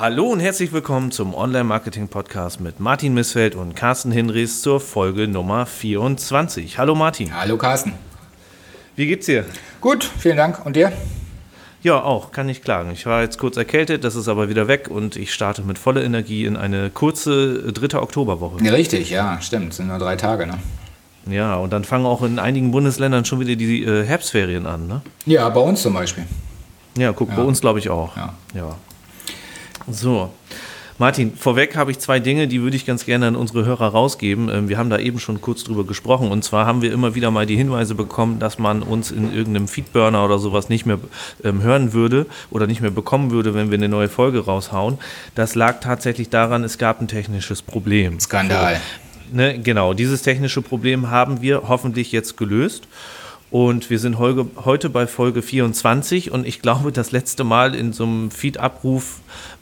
Hallo und herzlich willkommen zum Online-Marketing-Podcast mit Martin Missfeld und Carsten Hinrichs zur Folge Nummer 24. Hallo Martin. Hallo Carsten. Wie geht's dir? Gut, vielen Dank. Und dir? Ja, auch, kann nicht klagen. Ich war jetzt kurz erkältet, das ist aber wieder weg und ich starte mit voller Energie in eine kurze dritte Oktoberwoche. Ja, richtig, ja, stimmt. Sind nur drei Tage, ne? Ja, und dann fangen auch in einigen Bundesländern schon wieder die äh, Herbstferien an, ne? Ja, bei uns zum Beispiel. Ja, guck, ja. bei uns glaube ich auch. Ja. ja. So. Martin, vorweg habe ich zwei Dinge, die würde ich ganz gerne an unsere Hörer rausgeben. Ähm, wir haben da eben schon kurz drüber gesprochen. Und zwar haben wir immer wieder mal die Hinweise bekommen, dass man uns in irgendeinem Feedburner oder sowas nicht mehr ähm, hören würde oder nicht mehr bekommen würde, wenn wir eine neue Folge raushauen. Das lag tatsächlich daran, es gab ein technisches Problem. Skandal. Ne, genau, dieses technische Problem haben wir hoffentlich jetzt gelöst. Und wir sind heute bei Folge 24 und ich glaube, das letzte Mal in so einem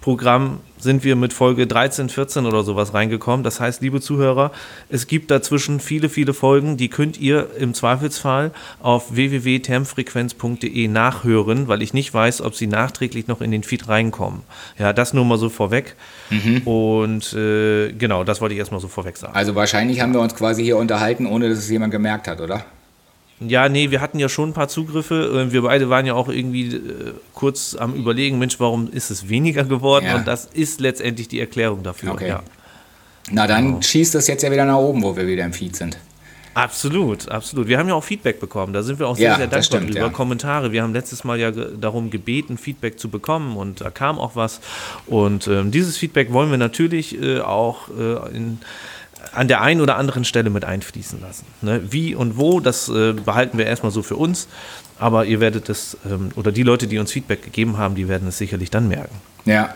Feed-Abruf-Programm sind wir mit Folge 13, 14 oder sowas reingekommen. Das heißt, liebe Zuhörer, es gibt dazwischen viele, viele Folgen, die könnt ihr im Zweifelsfall auf www.termfrequenz.de nachhören, weil ich nicht weiß, ob sie nachträglich noch in den Feed reinkommen. Ja, das nur mal so vorweg. Mhm. Und äh, genau, das wollte ich erstmal so vorweg sagen. Also wahrscheinlich haben wir uns quasi hier unterhalten, ohne dass es jemand gemerkt hat, oder? Ja, nee, wir hatten ja schon ein paar Zugriffe. Äh, wir beide waren ja auch irgendwie äh, kurz am Überlegen, Mensch, warum ist es weniger geworden? Ja. Und das ist letztendlich die Erklärung dafür. Okay. Ja. Na, dann genau. schießt das jetzt ja wieder nach oben, wo wir wieder im Feed sind. Absolut, absolut. Wir haben ja auch Feedback bekommen. Da sind wir auch sehr, ja, sehr dankbar stimmt, drüber. Ja. Kommentare. Wir haben letztes Mal ja darum gebeten, Feedback zu bekommen und da kam auch was. Und ähm, dieses Feedback wollen wir natürlich äh, auch äh, in an der einen oder anderen Stelle mit einfließen lassen. Ne? Wie und wo, das äh, behalten wir erstmal so für uns, aber ihr werdet es, ähm, oder die Leute, die uns Feedback gegeben haben, die werden es sicherlich dann merken. Ja.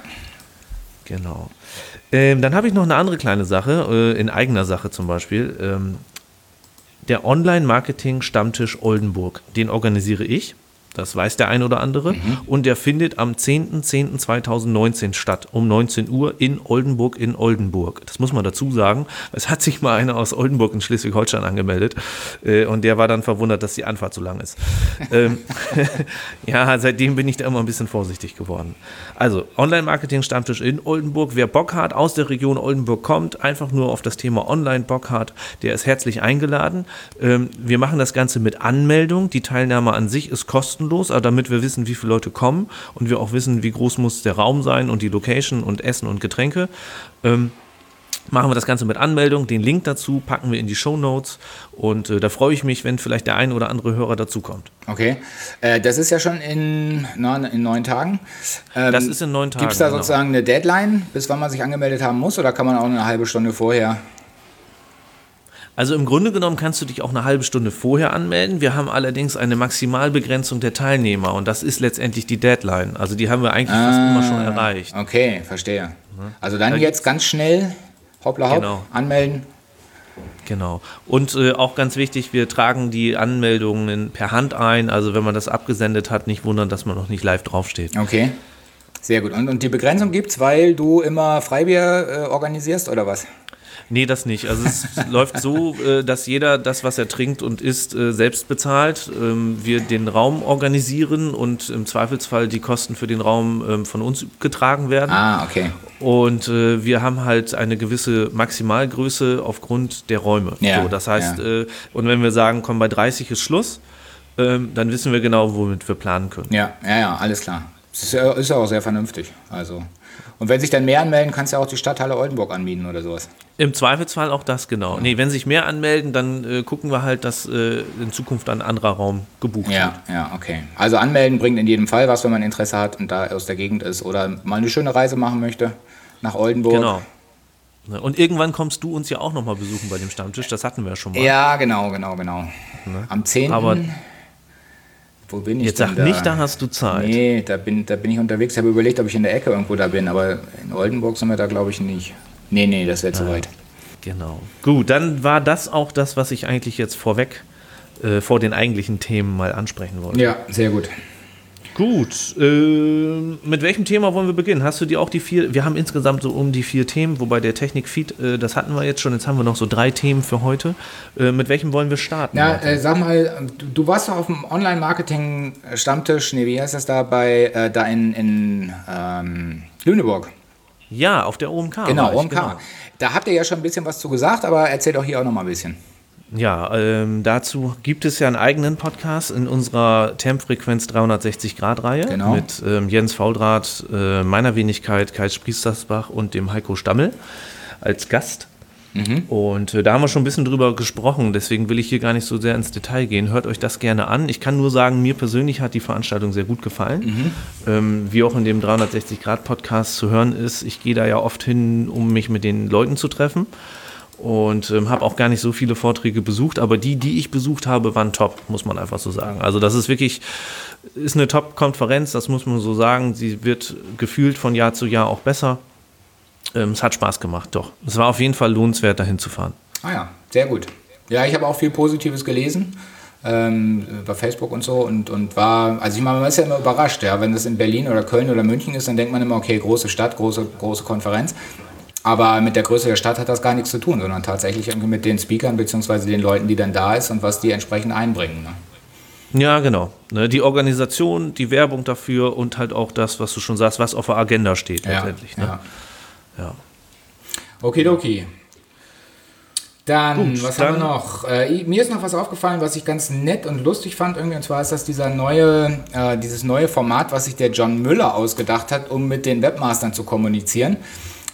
Genau. Ähm, dann habe ich noch eine andere kleine Sache, äh, in eigener Sache zum Beispiel. Ähm, der Online-Marketing-Stammtisch Oldenburg, den organisiere ich. Das weiß der ein oder andere. Mhm. Und der findet am 10.10.2019 statt, um 19 Uhr in Oldenburg in Oldenburg. Das muss man dazu sagen. Es hat sich mal einer aus Oldenburg in Schleswig-Holstein angemeldet. Äh, und der war dann verwundert, dass die Anfahrt so lang ist. ähm, ja, seitdem bin ich da immer ein bisschen vorsichtig geworden. Also, Online-Marketing-Stammtisch in Oldenburg. Wer Bock hat, aus der Region Oldenburg kommt, einfach nur auf das Thema Online Bock hat, der ist herzlich eingeladen. Ähm, wir machen das Ganze mit Anmeldung. Die Teilnahme an sich ist kostenlos kostenlos, aber damit wir wissen, wie viele Leute kommen und wir auch wissen, wie groß muss der Raum sein und die Location und Essen und Getränke. Ähm, machen wir das Ganze mit Anmeldung. Den Link dazu packen wir in die Show Notes und äh, da freue ich mich, wenn vielleicht der ein oder andere Hörer dazukommt. Okay, äh, das ist ja schon in, neun, in neun Tagen. Ähm, das ist in neun Tagen. Gibt es da genau. sozusagen eine Deadline, bis wann man sich angemeldet haben muss oder kann man auch eine halbe Stunde vorher also im Grunde genommen kannst du dich auch eine halbe Stunde vorher anmelden. Wir haben allerdings eine Maximalbegrenzung der Teilnehmer und das ist letztendlich die Deadline. Also die haben wir eigentlich ah, fast immer schon erreicht. Okay, verstehe. Also dann da jetzt ganz schnell, hoppla hopp, genau. anmelden. Genau. Und äh, auch ganz wichtig, wir tragen die Anmeldungen per Hand ein. Also wenn man das abgesendet hat, nicht wundern, dass man noch nicht live draufsteht. Okay. Sehr gut. Und, und die Begrenzung gibt es, weil du immer Freibier äh, organisierst oder was? Nee, das nicht. Also es läuft so, äh, dass jeder das, was er trinkt und isst, äh, selbst bezahlt. Ähm, wir den Raum organisieren und im Zweifelsfall die Kosten für den Raum ähm, von uns getragen werden. Ah, okay. Und äh, wir haben halt eine gewisse Maximalgröße aufgrund der Räume. Ja, so, das heißt, ja. und wenn wir sagen, komm, bei 30 ist Schluss, ähm, dann wissen wir genau, womit wir planen können. Ja, ja, ja, alles klar. Das ist ja, ist ja auch sehr vernünftig. Also. Und wenn sich dann mehr anmelden, kannst du ja auch die Stadthalle Oldenburg anbieten oder sowas. Im Zweifelsfall auch das, genau. Ja. Nee, wenn sich mehr anmelden, dann äh, gucken wir halt, dass äh, in Zukunft ein anderer Raum gebucht ja, wird. Ja, okay. Also anmelden bringt in jedem Fall was, wenn man Interesse hat und da aus der Gegend ist oder mal eine schöne Reise machen möchte nach Oldenburg. Genau. Ne, und irgendwann kommst du uns ja auch nochmal besuchen bei dem Stammtisch. Das hatten wir ja schon mal. Ja, genau, genau, genau. Ne? Am 10. Aber wo bin ich Jetzt sag da? nicht, da hast du Zeit. Nee, da bin, da bin ich unterwegs. Ich habe überlegt, ob ich in der Ecke irgendwo da bin, aber in Oldenburg sind wir da, glaube ich, nicht. Nee, nee, das wäre zu ah, weit. Genau. Gut, dann war das auch das, was ich eigentlich jetzt vorweg äh, vor den eigentlichen Themen mal ansprechen wollte. Ja, sehr gut. Gut, äh, mit welchem Thema wollen wir beginnen? Hast du dir auch die vier, wir haben insgesamt so um die vier Themen, wobei der Technik-Feed, äh, das hatten wir jetzt schon, jetzt haben wir noch so drei Themen für heute. Äh, mit welchem wollen wir starten? Ja, äh, sag mal, du, du, warst doch auf dem Online-Marketing-Stammtisch, nee, wie heißt das da, bei, äh, da in, in ähm, Lüneburg. Ja, auf der OMK. Genau, OMK. Genau. Da habt ihr ja schon ein bisschen was zu gesagt, aber erzählt doch hier auch noch mal ein bisschen. Ja, ähm, dazu gibt es ja einen eigenen Podcast in unserer Tempfrequenz 360 Grad Reihe genau. mit ähm, Jens Fauldraht, äh, meiner Wenigkeit, Kai Spriestersbach und dem Heiko Stammel als Gast. Mhm. Und äh, da haben wir schon ein bisschen drüber gesprochen, deswegen will ich hier gar nicht so sehr ins Detail gehen. Hört euch das gerne an. Ich kann nur sagen, mir persönlich hat die Veranstaltung sehr gut gefallen. Mhm. Ähm, wie auch in dem 360-Grad-Podcast zu hören ist, ich gehe da ja oft hin, um mich mit den Leuten zu treffen und ähm, habe auch gar nicht so viele Vorträge besucht, aber die, die ich besucht habe, waren top, muss man einfach so sagen. Also das ist wirklich, ist eine Top-Konferenz, das muss man so sagen. Sie wird gefühlt von Jahr zu Jahr auch besser. Ähm, es hat Spaß gemacht, doch. Es war auf jeden Fall lohnenswert, dahin zu fahren. Ah ja, sehr gut. Ja, ich habe auch viel Positives gelesen. Ähm, bei Facebook und so und, und war, also ich meine, man ist ja immer überrascht, ja, wenn das in Berlin oder Köln oder München ist, dann denkt man immer, okay, große Stadt, große, große Konferenz. Aber mit der Größe der Stadt hat das gar nichts zu tun, sondern tatsächlich irgendwie mit den Speakern bzw. den Leuten, die dann da ist und was die entsprechend einbringen. Ne? Ja, genau. Ne, die Organisation, die Werbung dafür und halt auch das, was du schon sagst, was auf der Agenda steht ja, letztendlich. Ne? Ja. ja. Okidoki. Dann, Gut, was dann, haben wir noch? Äh, mir ist noch was aufgefallen, was ich ganz nett und lustig fand irgendwie, und zwar ist das dieser neue, äh, dieses neue Format, was sich der John Müller ausgedacht hat, um mit den Webmastern zu kommunizieren.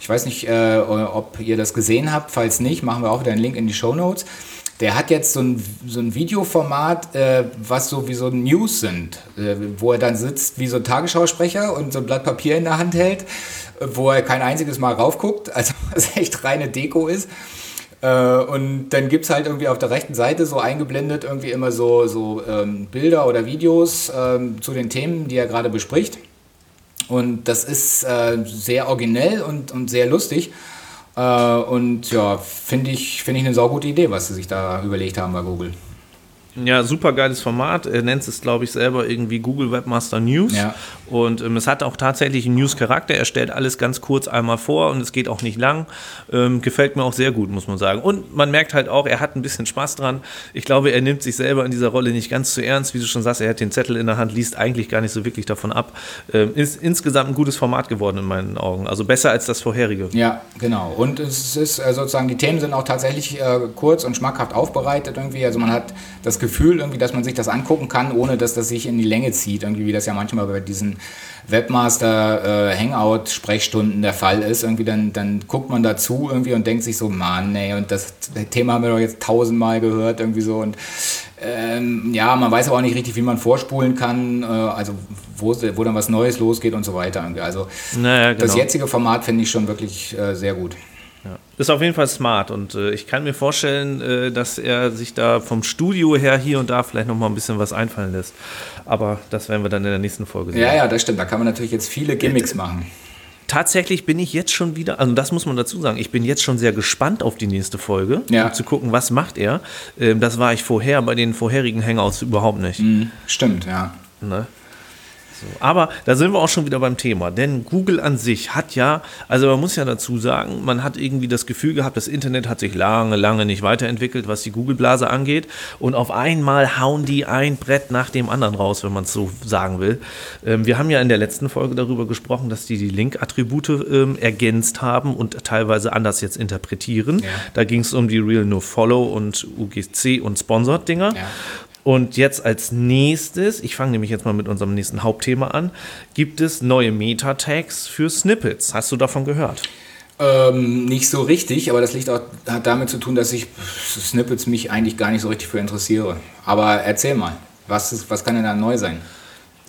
Ich weiß nicht, äh, ob ihr das gesehen habt. Falls nicht, machen wir auch wieder einen Link in die Show Notes. Der hat jetzt so ein, so ein Videoformat, äh, was so wie so News sind, äh, wo er dann sitzt wie so ein Tagesschausprecher und so ein Blatt Papier in der Hand hält, wo er kein einziges Mal raufguckt, also was echt reine Deko ist. Äh, und dann gibt es halt irgendwie auf der rechten Seite so eingeblendet irgendwie immer so, so ähm, Bilder oder Videos ähm, zu den Themen, die er gerade bespricht. Und das ist äh, sehr originell und, und sehr lustig. Äh, und ja, finde ich, find ich eine saugute Idee, was sie sich da überlegt haben bei Google. Ja, super geiles Format. Er nennt es, glaube ich, selber irgendwie Google Webmaster News. Ja. Und ähm, es hat auch tatsächlich einen News-Charakter. Er stellt alles ganz kurz einmal vor und es geht auch nicht lang. Ähm, gefällt mir auch sehr gut, muss man sagen. Und man merkt halt auch, er hat ein bisschen Spaß dran. Ich glaube, er nimmt sich selber in dieser Rolle nicht ganz zu ernst. Wie du schon sagst, er hat den Zettel in der Hand, liest eigentlich gar nicht so wirklich davon ab. Ähm, ist insgesamt ein gutes Format geworden in meinen Augen. Also besser als das vorherige. Ja, genau. Und es ist äh, sozusagen, die Themen sind auch tatsächlich äh, kurz und schmackhaft aufbereitet irgendwie. Also man hat das Gefühl irgendwie, dass man sich das angucken kann, ohne dass das sich in die Länge zieht. Irgendwie, wie das ja manchmal bei diesen Webmaster äh, der Fall ist, irgendwie dann, dann guckt man dazu irgendwie und denkt sich so, Mann, ey, und das Thema haben wir doch jetzt tausendmal gehört irgendwie so und ähm, ja, man weiß aber auch nicht richtig, wie man vorspulen kann, äh, also wo, wo dann was Neues losgeht und so weiter. Irgendwie. Also naja, genau. das jetzige Format finde ich schon wirklich äh, sehr gut. Ja. Ist auf jeden Fall smart und äh, ich kann mir vorstellen, äh, dass er sich da vom Studio her hier und da vielleicht noch mal ein bisschen was einfallen lässt. Aber das werden wir dann in der nächsten Folge sehen. Ja, ja, das stimmt. Da kann man natürlich jetzt viele Gimmicks machen. Tatsächlich bin ich jetzt schon wieder, also das muss man dazu sagen, ich bin jetzt schon sehr gespannt auf die nächste Folge, ja. um zu gucken, was macht er. Ähm, das war ich vorher bei den vorherigen Hangouts überhaupt nicht. Mhm, stimmt, ja. Ne? So, aber da sind wir auch schon wieder beim Thema, denn Google an sich hat ja, also man muss ja dazu sagen, man hat irgendwie das Gefühl gehabt, das Internet hat sich lange, lange nicht weiterentwickelt, was die Google-Blase angeht und auf einmal hauen die ein Brett nach dem anderen raus, wenn man es so sagen will. Ähm, wir haben ja in der letzten Folge darüber gesprochen, dass die die Link-Attribute ähm, ergänzt haben und teilweise anders jetzt interpretieren. Ja. Da ging es um die Real No Follow und UGC und Sponsored-Dinger. Ja. Und jetzt als nächstes, ich fange nämlich jetzt mal mit unserem nächsten Hauptthema an, gibt es neue Meta-Tags für Snippets. Hast du davon gehört? Ähm, nicht so richtig, aber das liegt auch, hat damit zu tun, dass ich Snippets mich eigentlich gar nicht so richtig für interessiere. Aber erzähl mal, was, ist, was kann denn da neu sein?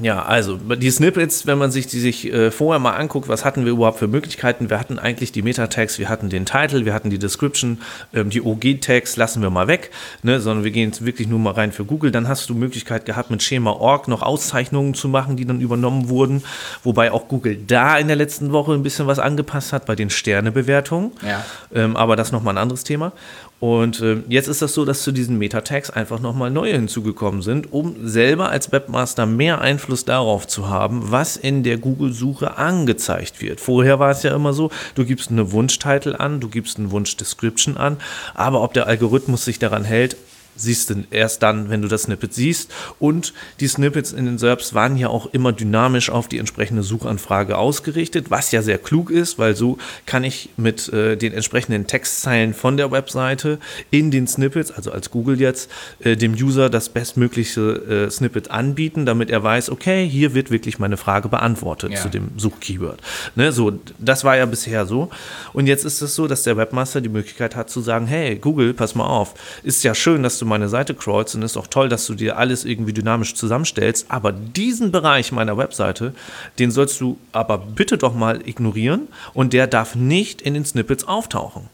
Ja, also die Snippets, wenn man sich die sich äh, vorher mal anguckt, was hatten wir überhaupt für Möglichkeiten? Wir hatten eigentlich die Meta-Tags, wir hatten den Title, wir hatten die Description, ähm, die OG-Tags lassen wir mal weg, ne, sondern wir gehen jetzt wirklich nur mal rein für Google. Dann hast du Möglichkeit gehabt, mit Schema.org noch Auszeichnungen zu machen, die dann übernommen wurden, wobei auch Google da in der letzten Woche ein bisschen was angepasst hat bei den Sternebewertungen. Ja. Ähm, aber das nochmal ein anderes Thema. Und äh, jetzt ist das so, dass zu diesen Meta-Tags einfach nochmal neue hinzugekommen sind, um selber als Webmaster mehr Einfluss darauf zu haben, was in der Google-Suche angezeigt wird. Vorher war es ja immer so, du gibst eine Wunschtitel an, du gibst einen Wunsch-Description an, aber ob der Algorithmus sich daran hält, siehst du erst dann, wenn du das Snippet siehst. Und die Snippets in den SERPs waren ja auch immer dynamisch auf die entsprechende Suchanfrage ausgerichtet, was ja sehr klug ist, weil so kann ich mit äh, den entsprechenden Textzeilen von der Webseite in den Snippets, also als Google jetzt, äh, dem User das bestmögliche äh, Snippet anbieten, damit er weiß, okay, hier wird wirklich meine Frage beantwortet ja. zu dem Suchkeyword. Ne, so, das war ja bisher so. Und jetzt ist es so, dass der Webmaster die Möglichkeit hat zu sagen, hey, Google, pass mal auf, ist ja schön, dass du meine Seite und ist auch toll, dass du dir alles irgendwie dynamisch zusammenstellst, aber diesen Bereich meiner Webseite, den sollst du aber bitte doch mal ignorieren und der darf nicht in den Snippets auftauchen.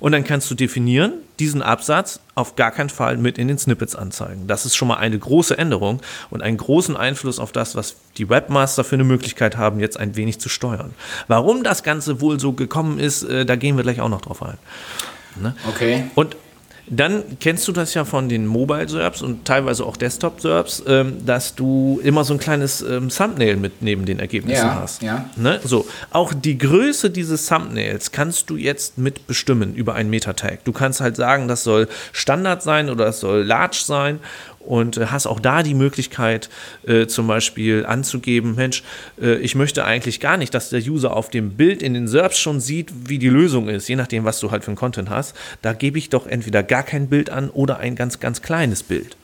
Und dann kannst du definieren, diesen Absatz auf gar keinen Fall mit in den Snippets anzeigen. Das ist schon mal eine große Änderung und einen großen Einfluss auf das, was die Webmaster für eine Möglichkeit haben, jetzt ein wenig zu steuern. Warum das Ganze wohl so gekommen ist, äh, da gehen wir gleich auch noch drauf ein. Ne? Okay. Und dann kennst du das ja von den Mobile-Serbs und teilweise auch Desktop-Serbs, ähm, dass du immer so ein kleines ähm, Thumbnail mit neben den Ergebnissen ja, hast. Ja. Ne? So, auch die Größe dieses Thumbnails kannst du jetzt mit bestimmen über einen Meta-Tag. Du kannst halt sagen, das soll Standard sein oder es soll Large sein und äh, hast auch da die Möglichkeit, äh, zum Beispiel anzugeben, Mensch, äh, ich möchte eigentlich gar nicht, dass der User auf dem Bild in den SERPs schon sieht, wie die Lösung ist, je nachdem, was du halt für ein Content hast. Da gebe ich doch entweder gar kein Bild an oder ein ganz, ganz kleines Bild.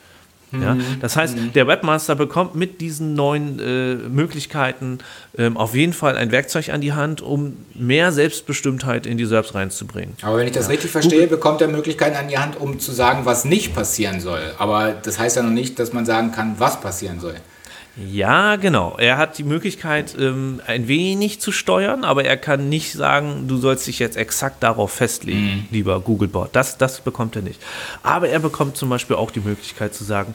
Ja, mhm. das heißt, mhm. der Webmaster bekommt mit diesen neuen äh, Möglichkeiten ähm, auf jeden Fall ein Werkzeug an die Hand, um mehr Selbstbestimmtheit in die SERPs reinzubringen. Aber wenn ich das ja. richtig verstehe, Google bekommt er Möglichkeiten an die Hand, um zu sagen, was nicht passieren soll. Aber das heißt ja noch nicht, dass man sagen kann, was passieren soll. Ja, genau. Er hat die Möglichkeit, ähm, ein wenig zu steuern, aber er kann nicht sagen, du sollst dich jetzt exakt darauf festlegen, mhm. lieber Googlebot. Das, das bekommt er nicht. Aber er bekommt zum Beispiel auch die Möglichkeit zu sagen,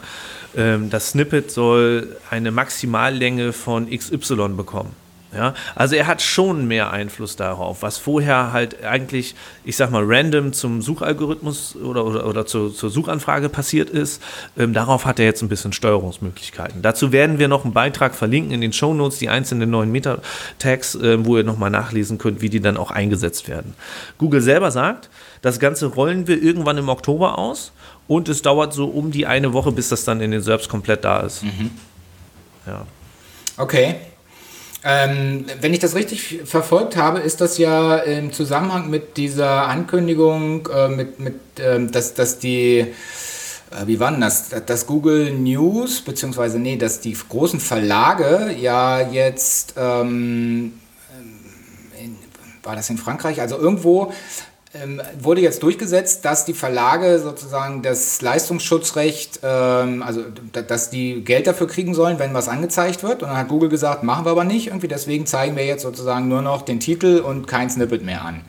ähm, das Snippet soll eine Maximallänge von XY bekommen. Ja, also er hat schon mehr Einfluss darauf, was vorher halt eigentlich, ich sag mal, random zum Suchalgorithmus oder, oder, oder zur, zur Suchanfrage passiert ist. Ähm, darauf hat er jetzt ein bisschen Steuerungsmöglichkeiten. Dazu werden wir noch einen Beitrag verlinken in den Show Notes, die einzelnen neuen Meta-Tags, äh, wo ihr nochmal nachlesen könnt, wie die dann auch eingesetzt werden. Google selber sagt, das Ganze rollen wir irgendwann im Oktober aus und es dauert so um die eine Woche, bis das dann in den SERPs komplett da ist. Mhm. Ja. Okay. Ähm, wenn ich das richtig verfolgt habe, ist das ja im Zusammenhang mit dieser Ankündigung, äh, mit, mit, äh, dass, dass die, äh, wie war denn das, dass Google News, beziehungsweise, nee, dass die großen Verlage ja jetzt, ähm, in, war das in Frankreich, also irgendwo ähm, wurde jetzt durchgesetzt, dass die Verlage sozusagen das Leistungsschutzrecht, ähm, also dass die Geld dafür kriegen sollen, wenn was angezeigt wird. Und dann hat Google gesagt, machen wir aber nicht irgendwie, deswegen zeigen wir jetzt sozusagen nur noch den Titel und kein Snippet mehr an.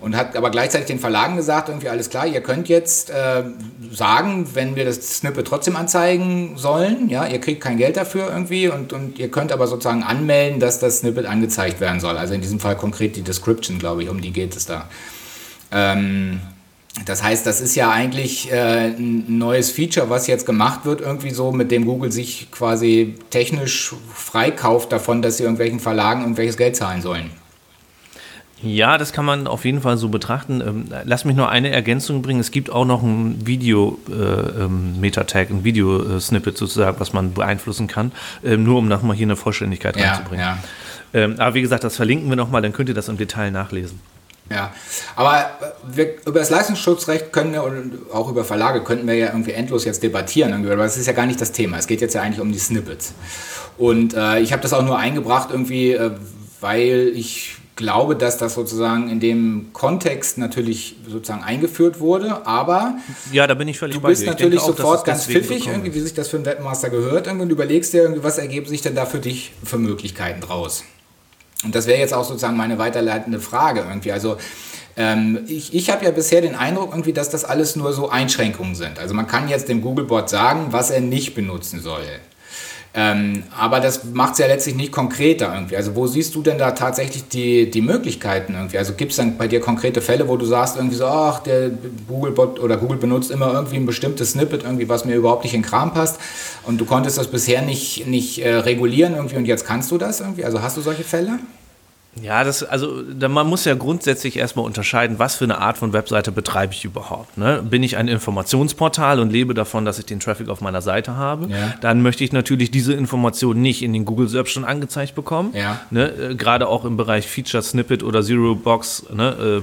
Und hat aber gleichzeitig den Verlagen gesagt, irgendwie alles klar, ihr könnt jetzt äh, sagen, wenn wir das Snippet trotzdem anzeigen sollen, ja, ihr kriegt kein Geld dafür irgendwie und, und ihr könnt aber sozusagen anmelden, dass das Snippet angezeigt werden soll. Also in diesem Fall konkret die Description, glaube ich, um die geht es da. Ähm, das heißt, das ist ja eigentlich äh, ein neues Feature, was jetzt gemacht wird, irgendwie so, mit dem Google sich quasi technisch freikauft davon, dass sie irgendwelchen Verlagen irgendwelches Geld zahlen sollen. Ja, das kann man auf jeden Fall so betrachten. Ähm, lass mich noch eine Ergänzung bringen. Es gibt auch noch ein Video-Metatag, äh, ähm, ein Video-Snippet sozusagen, was man beeinflussen kann, ähm, nur um nochmal hier eine Vollständigkeit ja, reinzubringen. Ja. aber wie gesagt, das verlinken wir nochmal, dann könnt ihr das im Detail nachlesen. Ja, aber äh, wir, über das Leistungsschutzrecht können wir und auch über Verlage könnten wir ja irgendwie endlos jetzt debattieren, aber das ist ja gar nicht das Thema. Es geht jetzt ja eigentlich um die Snippets. Und äh, ich habe das auch nur eingebracht irgendwie, äh, weil ich glaube, dass das sozusagen in dem Kontext natürlich sozusagen eingeführt wurde, aber ja, da bin ich völlig du bist natürlich auch, sofort ganz pfiffig, irgendwie, wie sich das für einen Webmaster gehört, irgendwie, und überlegst dir irgendwie, was ergeben sich denn da für dich für Möglichkeiten draus. Und das wäre jetzt auch sozusagen meine weiterleitende Frage irgendwie. Also ähm, ich, ich habe ja bisher den Eindruck irgendwie, dass das alles nur so Einschränkungen sind. Also man kann jetzt dem Googlebot sagen, was er nicht benutzen soll. Ähm, aber das macht es ja letztlich nicht konkreter irgendwie. Also wo siehst du denn da tatsächlich die, die Möglichkeiten irgendwie? Also gibt es dann bei dir konkrete Fälle, wo du sagst irgendwie so, ach, der Googlebot oder Google benutzt immer irgendwie ein bestimmtes Snippet irgendwie, was mir überhaupt nicht in den Kram passt und du konntest das bisher nicht, nicht äh, regulieren irgendwie und jetzt kannst du das irgendwie? Also hast du solche Fälle? Ja, das, also man muss ja grundsätzlich erstmal unterscheiden, was für eine Art von Webseite betreibe ich überhaupt. Ne? Bin ich ein Informationsportal und lebe davon, dass ich den Traffic auf meiner Seite habe, ja. dann möchte ich natürlich diese Informationen nicht in den Google Search schon angezeigt bekommen. Ja. Ne? Äh, Gerade auch im Bereich Feature Snippet oder Zero Box. Ne? Äh,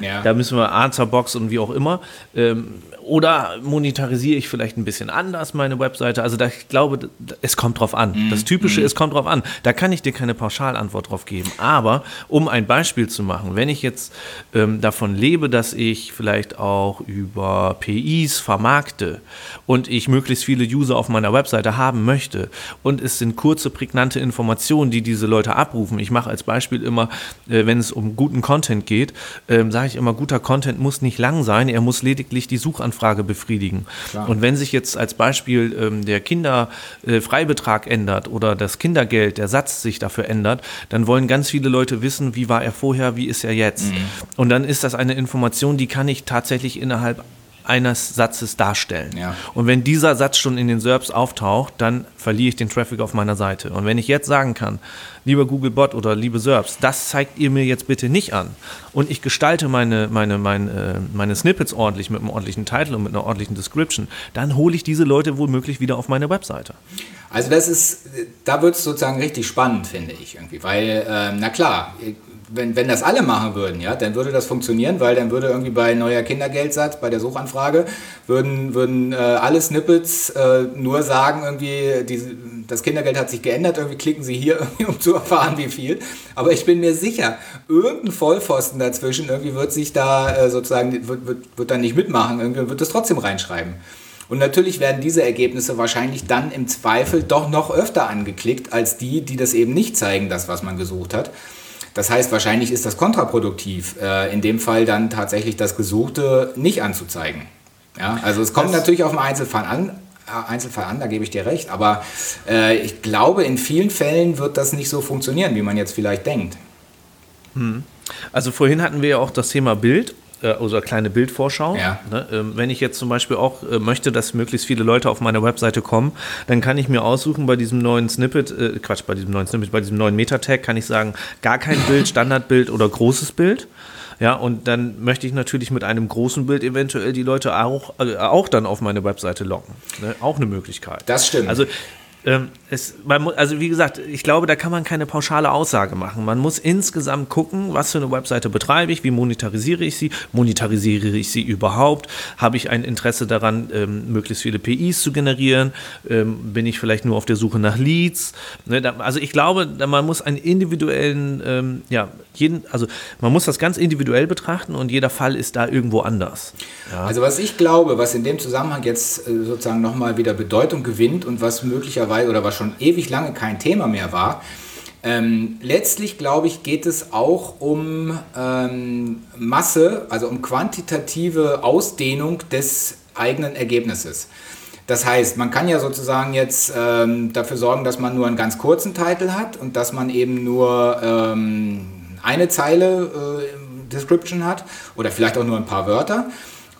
ja. Da müssen wir Answer Box und wie auch immer. Ähm, oder monetarisiere ich vielleicht ein bisschen anders meine Webseite? Also da, ich glaube, es kommt drauf an. Mhm. Das Typische, mm. es kommt drauf an. Da kann ich dir keine Pauschalantwort drauf geben. Aber um ein Beispiel zu machen, wenn ich jetzt ähm, davon lebe, dass ich vielleicht auch über PIs vermarkte und ich möglichst viele User auf meiner Webseite haben möchte und es sind kurze, prägnante Informationen, die diese Leute abrufen. Ich mache als Beispiel immer, äh, wenn es um guten Content geht, äh, sage ich immer, guter Content muss nicht lang sein, er muss lediglich die Suchanfrage befriedigen. Klar. Und wenn sich jetzt als Beispiel ähm, der Kinderfreibetrag äh, ändert oder das Kindergeld, der Satz sich dafür ändert, dann wollen ganz viele Leute wissen, wie war er vorher, wie ist er jetzt. Mhm. Und dann ist das eine Information, die kann ich tatsächlich innerhalb eines Satzes darstellen. Ja. Und wenn dieser Satz schon in den SERPs auftaucht, dann verliere ich den Traffic auf meiner Seite. Und wenn ich jetzt sagen kann, lieber Googlebot oder liebe SERPs, das zeigt ihr mir jetzt bitte nicht an und ich gestalte meine, meine, meine, äh, meine Snippets ordentlich mit einem ordentlichen Titel und mit einer ordentlichen Description, dann hole ich diese Leute womöglich wieder auf meine Webseite. Also das ist, da wird es sozusagen richtig spannend, finde ich irgendwie, weil, äh, na klar, wenn, wenn das alle machen würden, ja, dann würde das funktionieren, weil dann würde irgendwie bei neuer Kindergeldsatz, bei der Suchanfrage, würden, würden äh, alle Snippets äh, nur sagen, irgendwie, die, das Kindergeld hat sich geändert, irgendwie klicken Sie hier, um zu erfahren, wie viel. Aber ich bin mir sicher, irgendein Vollpfosten dazwischen irgendwie wird sich da äh, sozusagen, wird, wird, wird dann nicht mitmachen, irgendwie wird das trotzdem reinschreiben. Und natürlich werden diese Ergebnisse wahrscheinlich dann im Zweifel doch noch öfter angeklickt als die, die das eben nicht zeigen, das, was man gesucht hat. Das heißt, wahrscheinlich ist das kontraproduktiv, äh, in dem Fall dann tatsächlich das Gesuchte nicht anzuzeigen. Ja, also es kommt das natürlich auf den Einzelfall an, äh, Einzelfall an, da gebe ich dir recht, aber äh, ich glaube, in vielen Fällen wird das nicht so funktionieren, wie man jetzt vielleicht denkt. Hm. Also vorhin hatten wir ja auch das Thema Bild äh, also kleine Bildvorschau. Ja. Ne? Ähm, wenn ich jetzt zum Beispiel auch äh, möchte, dass möglichst viele Leute auf meine Webseite kommen, dann kann ich mir aussuchen bei diesem neuen Snippet, äh, Quatsch, bei diesem neuen Snippet, bei diesem neuen Meta-Tag kann ich sagen, gar kein Bild, Standardbild oder großes Bild. Ja, und dann möchte ich natürlich mit einem großen Bild eventuell die Leute auch, äh, auch dann auf meine Webseite locken. Ne? Auch eine Möglichkeit. Das stimmt. Also ähm, es, man, also wie gesagt, ich glaube, da kann man keine pauschale Aussage machen. Man muss insgesamt gucken, was für eine Webseite betreibe ich, wie monetarisiere ich sie, monetarisiere ich sie überhaupt, habe ich ein Interesse daran, ähm, möglichst viele PIs zu generieren, ähm, bin ich vielleicht nur auf der Suche nach Leads. Ne, da, also ich glaube, man muss einen individuellen, ähm, ja, jeden, also man muss das ganz individuell betrachten und jeder Fall ist da irgendwo anders. Ja. Also was ich glaube, was in dem Zusammenhang jetzt äh, sozusagen nochmal wieder Bedeutung gewinnt und was möglicherweise mittlerweile oder was schon ewig lange kein Thema mehr war. Ähm, letztlich, glaube ich, geht es auch um ähm, Masse, also um quantitative Ausdehnung des eigenen Ergebnisses. Das heißt, man kann ja sozusagen jetzt ähm, dafür sorgen, dass man nur einen ganz kurzen Titel hat und dass man eben nur ähm, eine Zeile äh, Description hat oder vielleicht auch nur ein paar Wörter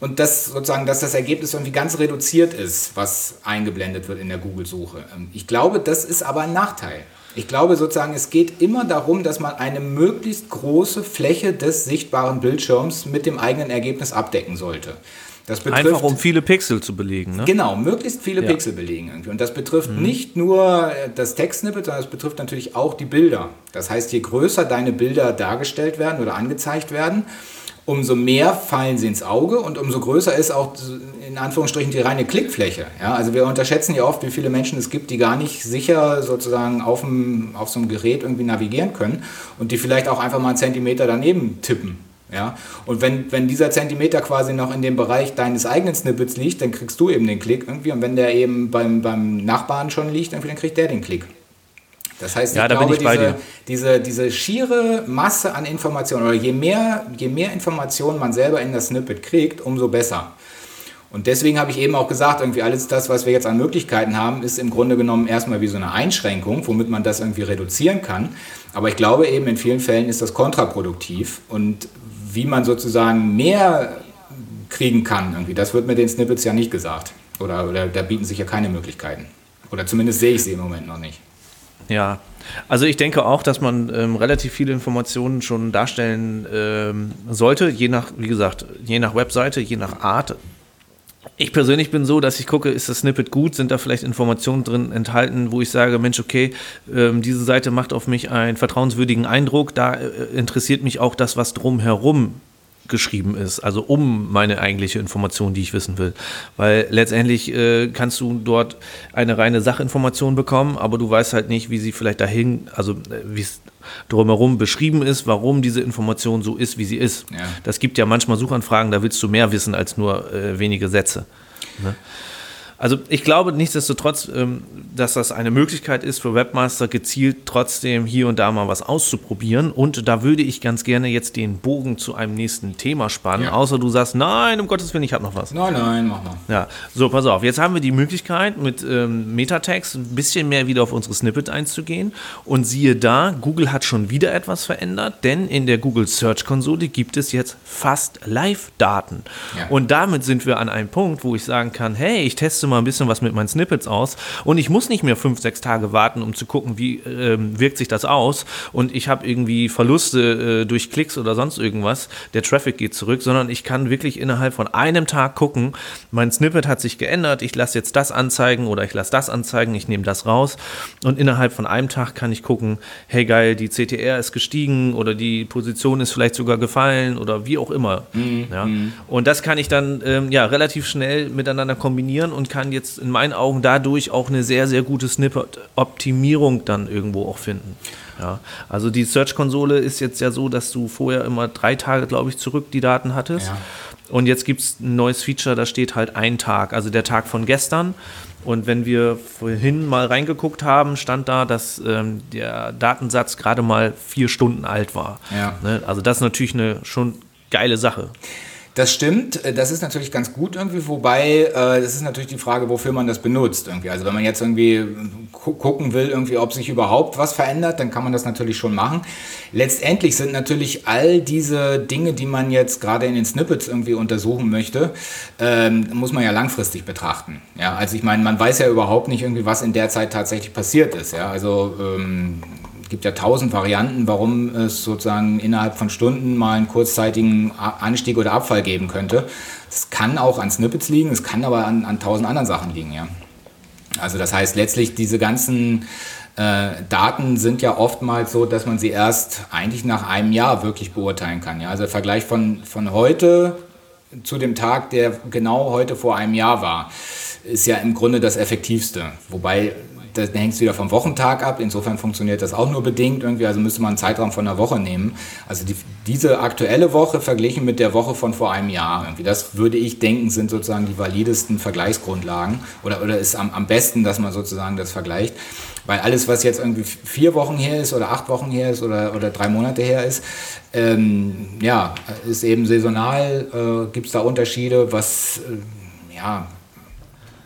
und dass sozusagen, dass das Ergebnis irgendwie ganz reduziert ist, was eingeblendet wird in der Google-Suche. Ähm, ich glaube, das ist aber ein Nachteil. Ich glaube sozusagen, es geht immer darum, dass man eine möglichst große Fläche des sichtbaren Bildschirms mit dem eigenen Ergebnis abdecken sollte. Das betrifft, Einfach um viele Pixel zu belegen. Ne? Genau, möglichst viele ja. Pixel belegen. Irgendwie. Und das betrifft mhm. nicht nur äh, das Textsnippet, sondern es betrifft natürlich auch die Bilder. Das heißt, je größer deine Bilder dargestellt werden oder angezeigt werden, umso mehr fallen sie ins Auge und umso größer ist auch in Anführungsstrichen die reine Klickfläche. Ja, also wir unterschätzen ja oft, wie viele Menschen es gibt, die gar nicht sicher sozusagen auf, dem, auf so einem Gerät irgendwie navigieren können und die vielleicht auch einfach mal einen Zentimeter daneben tippen. Ja? Und wenn, wenn dieser Zentimeter quasi noch in dem Bereich deines eigenen Snippets liegt, dann kriegst du eben den Klick irgendwie. Und wenn der eben beim, beim Nachbarn schon liegt, dann kriegt der den Klick. Das heißt, ja, ich glaube, ich diese, diese, diese schiere Masse an Informationen, oder je mehr, je mehr Informationen man selber in das Snippet kriegt, umso besser. Und deswegen habe ich eben auch gesagt, irgendwie alles das, was wir jetzt an Möglichkeiten haben, ist im Grunde genommen erstmal wie so eine Einschränkung, womit man das irgendwie reduzieren kann. Aber ich glaube eben, in vielen Fällen ist das kontraproduktiv. Und wie man sozusagen mehr kriegen kann, irgendwie, das wird mit den Snippets ja nicht gesagt. Oder, oder da bieten sich ja keine Möglichkeiten. Oder zumindest sehe ich sie im Moment noch nicht. Ja, also ich denke auch, dass man ähm, relativ viele Informationen schon darstellen ähm, sollte, je nach, wie gesagt, je nach Webseite, je nach Art. Ich persönlich bin so, dass ich gucke, ist das Snippet gut, sind da vielleicht Informationen drin enthalten, wo ich sage, Mensch, okay, ähm, diese Seite macht auf mich einen vertrauenswürdigen Eindruck, da äh, interessiert mich auch das, was drumherum geschrieben ist, also um meine eigentliche Information, die ich wissen will. Weil letztendlich äh, kannst du dort eine reine Sachinformation bekommen, aber du weißt halt nicht, wie sie vielleicht dahin, also äh, wie es drumherum beschrieben ist, warum diese Information so ist, wie sie ist. Ja. Das gibt ja manchmal Suchanfragen, da willst du mehr wissen als nur äh, wenige Sätze. Ne? Also ich glaube nichtsdestotrotz, ähm, dass das eine Möglichkeit ist für Webmaster gezielt trotzdem hier und da mal was auszuprobieren. Und da würde ich ganz gerne jetzt den Bogen zu einem nächsten Thema spannen. Ja. Außer du sagst, nein, um Gottes Willen, ich habe noch was. Nein, nein, mach mal. Ja, so, pass auf. Jetzt haben wir die Möglichkeit, mit ähm, Metatext ein bisschen mehr wieder auf unsere Snippet einzugehen. Und siehe da, Google hat schon wieder etwas verändert, denn in der Google Search Konsole gibt es jetzt fast Live-Daten. Ja. Und damit sind wir an einem Punkt, wo ich sagen kann, hey, ich teste mal ein bisschen was mit meinen Snippets aus und ich muss nicht mehr fünf, sechs Tage warten, um zu gucken, wie ähm, wirkt sich das aus und ich habe irgendwie Verluste äh, durch Klicks oder sonst irgendwas, der Traffic geht zurück, sondern ich kann wirklich innerhalb von einem Tag gucken, mein Snippet hat sich geändert, ich lasse jetzt das anzeigen oder ich lasse das anzeigen, ich nehme das raus und innerhalb von einem Tag kann ich gucken, hey geil, die CTR ist gestiegen oder die Position ist vielleicht sogar gefallen oder wie auch immer. Mhm. Ja. Mhm. Und das kann ich dann ähm, ja relativ schnell miteinander kombinieren und kann kann jetzt in meinen Augen dadurch auch eine sehr, sehr gute Snippet-Optimierung dann irgendwo auch finden. Ja, also die Search-Konsole ist jetzt ja so, dass du vorher immer drei Tage, glaube ich, zurück die Daten hattest. Ja. Und jetzt gibt es ein neues Feature, da steht halt ein Tag, also der Tag von gestern. Und wenn wir vorhin mal reingeguckt haben, stand da, dass ähm, der Datensatz gerade mal vier Stunden alt war. Ja. Ne? Also das ist natürlich eine schon geile Sache. Das stimmt, äh, das ist natürlich ganz gut irgendwie, wobei äh, das ist natürlich die Frage, wofür man das benutzt irgendwie. Also wenn man jetzt irgendwie gucken will, irgendwie, ob sich überhaupt was verändert, dann kann man das natürlich schon machen. Letztendlich sind natürlich all diese Dinge, die man jetzt gerade in den Snippets irgendwie untersuchen möchte, ähm, muss man ja langfristig betrachten. Ja, also ich meine, man weiß ja überhaupt nicht irgendwie, was in der Zeit tatsächlich passiert ist. Ja, also ähm, gibt ja tausend Varianten, warum es sozusagen innerhalb von Stunden mal einen kurzzeitigen Anstieg oder Abfall geben könnte. Es kann auch an Snippets liegen, es kann aber an, an tausend anderen Sachen liegen, ja. Also das heißt letztlich diese ganzen äh, Daten sind ja oftmals so, dass man sie erst eigentlich nach einem Jahr wirklich beurteilen kann. Ja? Also der Vergleich von, von heute zu dem Tag, der genau heute vor einem Jahr war, ist ja im Grunde das Effektivste. Wobei da hängt es wieder vom Wochentag ab. Insofern funktioniert das auch nur bedingt irgendwie. Also müsste man einen Zeitraum von einer Woche nehmen. Also die, diese aktuelle Woche verglichen mit der Woche von vor einem Jahr. Irgendwie. Das würde ich denken, sind sozusagen die validesten Vergleichsgrundlagen. Oder, oder ist am, am besten, dass man sozusagen das vergleicht. Weil alles, was jetzt irgendwie vier Wochen her ist oder acht Wochen her ist oder, oder drei Monate her ist, ähm, ja, ist eben saisonal, äh, gibt es da Unterschiede, was, äh, ja,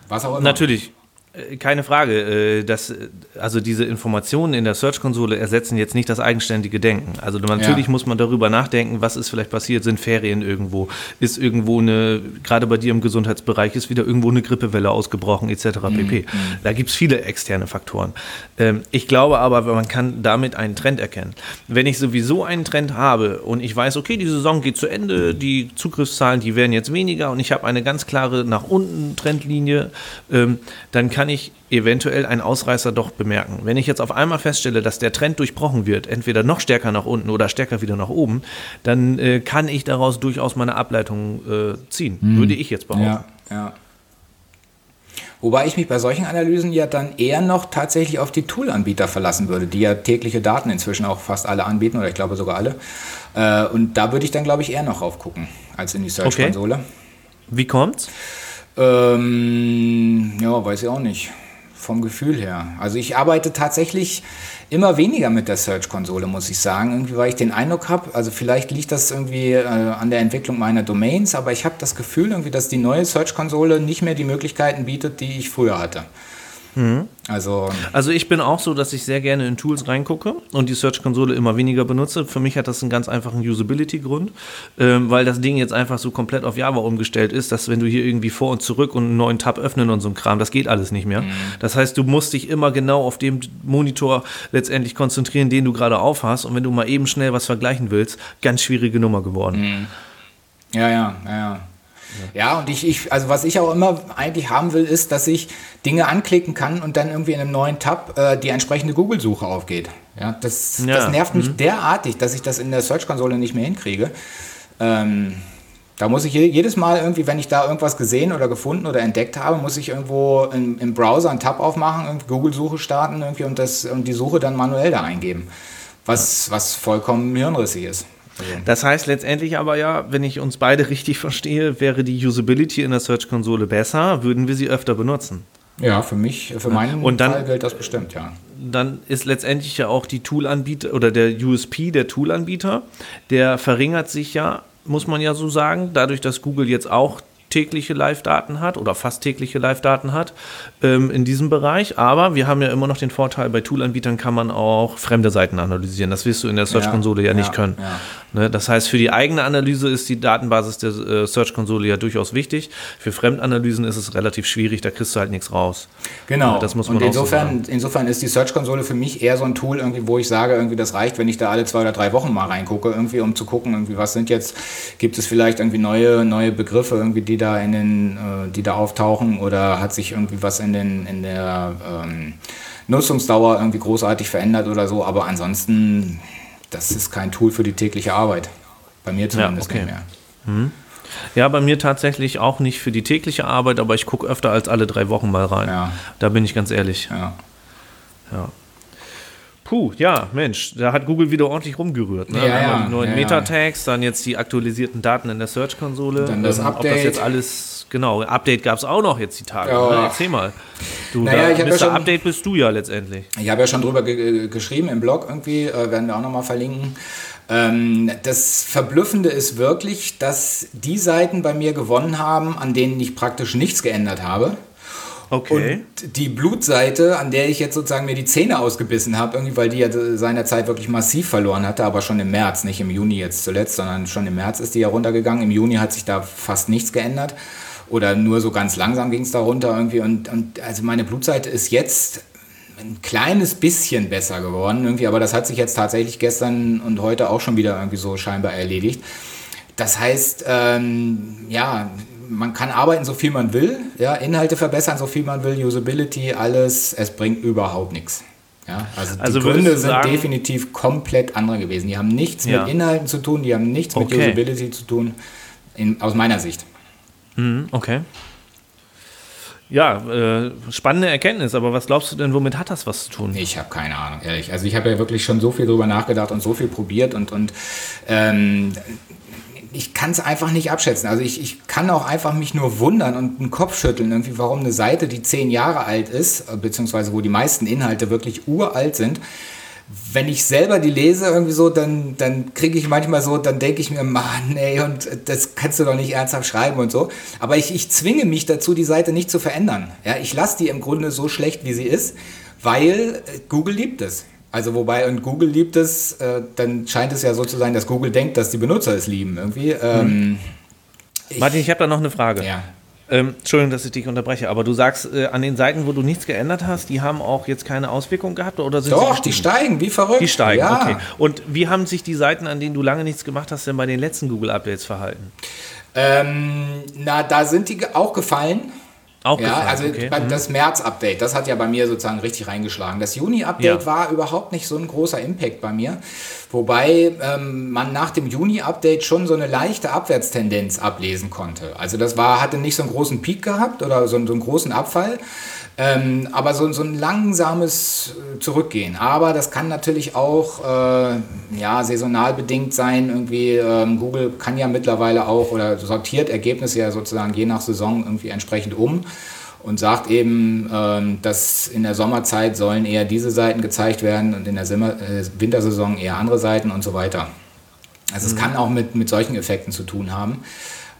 was auch immer. Natürlich. Äh, keine Frage. Äh, dass, also diese Informationen in der Search-Konsole ersetzen jetzt nicht das eigenständige Denken. Also natürlich ja. muss man darüber nachdenken, was ist vielleicht passiert, sind Ferien irgendwo, ist irgendwo eine, gerade bei dir im Gesundheitsbereich, ist wieder irgendwo eine Grippewelle ausgebrochen, etc. Mhm. pp. Mhm. Da gibt es viele externe Faktoren. Ähm, ich glaube aber, man kann damit einen Trend erkennen. Wenn ich sowieso einen Trend habe und ich weiß, okay, die Saison geht zu Ende, die Zugriffszahlen, die werden jetzt weniger und ich habe eine ganz klare nach unten Trendlinie, ähm, dann kann kann ich eventuell einen Ausreißer doch bemerken. Wenn ich jetzt auf einmal feststelle, dass der Trend durchbrochen wird, entweder noch stärker nach unten oder stärker wieder nach oben, dann äh, kann ich daraus durchaus meine Ableitung äh, ziehen, hm. würde ich jetzt behaupten. Ja, ja. Wobei ich mich bei solchen Analysen ja dann eher noch tatsächlich auf die Tool-Anbieter verlassen würde, die ja tägliche Daten inzwischen auch fast alle anbieten oder ich glaube sogar alle. Äh, und da würde ich dann, glaube ich, eher noch raufgucken als in die Search-Konsole. Okay. Wie kommt's? Ähm, ja, weiß ich auch nicht. Vom Gefühl her. Also ich arbeite tatsächlich immer weniger mit der Search-Konsole, muss ich sagen. Irgendwie, weil ich den Eindruck habe, also vielleicht liegt das irgendwie äh, an der Entwicklung meiner Domains, aber ich habe das Gefühl irgendwie, dass die neue Search-Konsole nicht mehr die Möglichkeiten bietet, die ich früher hatte. Mhm. Also, Also ich bin auch so, dass ich sehr gerne in Tools reingucke und die Search-Konsole immer weniger benutze. Für mich hat das einen ganz einfachen Usability-Grund, ähm, weil das Ding jetzt einfach so komplett auf Java umgestellt ist, dass wenn du hier irgendwie vor und zurück und einen neuen Tab öffnen und so ein Kram, das geht alles nicht mehr. Das heißt, du musst dich immer genau auf dem Monitor letztendlich konzentrieren, den du gerade aufhast. Und wenn du mal eben schnell was vergleichen willst, ganz schwierige Nummer geworden. ja, ja, ja, ja. Ja, und ich, ich, also was ich auch immer eigentlich haben will, ist, dass ich Dinge anklicken kann und dann irgendwie in einem neuen Tab äh, die entsprechende Google-Suche aufgeht. Ja, das, Ja, das nervt mich derartig, dass ich das in der Search-Konsole nicht mehr hinkriege. Ähm, da muss ich je- jedes Mal irgendwie, wenn ich da irgendwas gesehen oder gefunden oder entdeckt habe, muss ich irgendwo im, im Browser einen Tab aufmachen, Google-Suche starten irgendwie und, das, und die Suche dann manuell da eingeben. Was, was vollkommen hirnrissig ist. Also, Das heißt letztendlich aber ja, wenn ich uns beide richtig verstehe, wäre die Usability in der Search-Konsole besser, würden wir sie öfter benutzen. ja, für mich, für meinen Und dann- Fall gilt das bestimmt, ja. dann ist letztendlich ja auch die Tool-Anbieter oder der USP der Tool-Anbieter, der verringert sich ja, muss man ja so sagen, dadurch, dass Google jetzt auch tägliche Live-Daten hat oder fast tägliche Live-Daten hat ähm, in diesem Bereich. Aber wir haben ja immer noch den Vorteil, bei Tool-Anbietern kann man auch fremde Seiten analysieren. Das wirst du in der Search-Konsole ja, Ja, nicht können. ja. Ne, das heißt, für die eigene Analyse ist die Datenbasis der äh, Search-Konsole ja durchaus wichtig. Für Fremdanalysen ist es relativ schwierig, da kriegst du halt nichts raus. Genau. Ja, das muss man und auch so insofern, insofern ist die Search-Konsole für mich eher so ein Tool, irgendwie, wo ich sage, irgendwie das reicht, wenn ich da alle zwei oder drei Wochen mal reingucke, irgendwie, um zu gucken, irgendwie, was sind jetzt, gibt es vielleicht irgendwie neue, neue Begriffe, irgendwie, die da in den, äh, die da auftauchen, oder hat sich irgendwie was in den, in der ähm, Nutzungsdauer irgendwie großartig verändert oder so, aber ansonsten, das ist kein Tool für die tägliche Arbeit. Bei mir zumindest okay. nicht mehr. Ja, bei mir tatsächlich auch nicht für die tägliche Arbeit, aber ich gucke öfter als alle drei Wochen mal rein. Ja. Da bin ich ganz ehrlich. Ja. Ja. Puh, ja, Mensch, da hat Google wieder ordentlich rumgerührt. Ne? Ja, ja, die neuen ja. Meta-Tags, dann jetzt die aktualisierten Daten in der Search-Konsole. Dann das Ob das Update. jetzt alles, genau, Update gab es auch noch jetzt die Tage. Ja. Ne? Erzähl mal. Du, Naja, da, ich hab ja Mr. schon- Update bist du ja letztendlich. Ich habe ja schon drüber ge geschrieben im Blog irgendwie, äh, werden wir auch nochmal verlinken. Ähm, das Verblüffende ist wirklich, dass die Seiten bei mir gewonnen haben, an denen ich praktisch nichts geändert habe. Okay. Und die Blutseite, an der ich jetzt sozusagen mir die Zähne ausgebissen habe, irgendwie, weil die ja seinerzeit wirklich massiv verloren hatte, aber schon im März, nicht im Juni jetzt zuletzt, sondern schon im März ist die ja runtergegangen. Im Juni hat sich da fast nichts geändert. Oder nur so ganz langsam ging es da runter irgendwie. Und, und also meine Blutseite ist jetzt ein kleines bisschen besser geworden irgendwie, aber das hat sich jetzt tatsächlich gestern und heute auch schon wieder irgendwie so scheinbar erledigt. Das heißt, ähm, ja, man kann arbeiten, so viel man will, ja, Inhalte verbessern, so viel man will, Usability, alles, es bringt überhaupt nichts. Ja, also die Also würdest Gründe sind sagen- definitiv komplett andere gewesen. Die haben nichts Ja. mit Inhalten zu tun, die haben nichts mit Okay. Usability zu tun, in, aus meiner Sicht. Mhm, okay. Ja, äh, spannende Erkenntnis, aber was glaubst du denn, womit hat das was zu tun? Ich habe keine Ahnung, ehrlich. Also ich habe ja wirklich schon so viel drüber nachgedacht und so viel probiert und, und ähm, ich kann es einfach nicht abschätzen. Also ich, ich kann auch einfach mich nur wundern und den Kopf schütteln, irgendwie, warum eine Seite, die zehn Jahre alt ist, äh, beziehungsweise wo die meisten Inhalte wirklich uralt sind, wenn ich selber die lese, irgendwie so, dann, dann kriege ich manchmal so, dann denke ich mir, Mann, ey, und das kannst du doch nicht ernsthaft schreiben und so. Aber ich, ich zwinge mich dazu, die Seite nicht zu verändern. Ja, ich lasse die im Grunde so schlecht, wie sie ist, weil äh, Google liebt es. Also wobei, und Google liebt es, äh, dann scheint es ja so zu sein, dass Google denkt, dass die Benutzer es lieben irgendwie. Ähm, Martin, ich habe da noch eine Frage. ja. Ähm, Entschuldigung, dass ich dich unterbreche, aber du sagst, äh, an den Seiten, wo du nichts geändert hast, die haben auch jetzt keine Auswirkung gehabt oder sind Doch, die steigen, wie verrückt. Die steigen, ja. okay. Und wie haben sich die Seiten, an denen du lange nichts gemacht hast, denn bei den letzten Google-Updates verhalten? Ähm, na, da sind die auch gefallen. Auch Ja, gefallen, also okay. Mhm. das März-Update, das hat ja bei mir sozusagen richtig reingeschlagen. Das Juni-Update Ja. war überhaupt nicht so ein großer Impact bei mir. Wobei ähm, man nach dem Juni-Update schon so eine leichte Abwärtstendenz ablesen konnte. Also das war, hatte nicht so einen großen Peak gehabt oder so, einen- so einen großen Abfall. Ähm, aber so, so ein langsames äh, Zurückgehen. Aber das kann natürlich auch äh, ja, saisonal bedingt sein. Irgendwie ähm, Google kann ja mittlerweile auch oder sortiert Ergebnisse ja sozusagen je nach Saison irgendwie entsprechend um und sagt eben, ähm, dass in der Sommerzeit sollen eher diese Seiten gezeigt werden und in der Simmer, äh, Wintersaison eher andere Seiten und so weiter. Also es kann auch mit, mit solchen Effekten zu tun haben.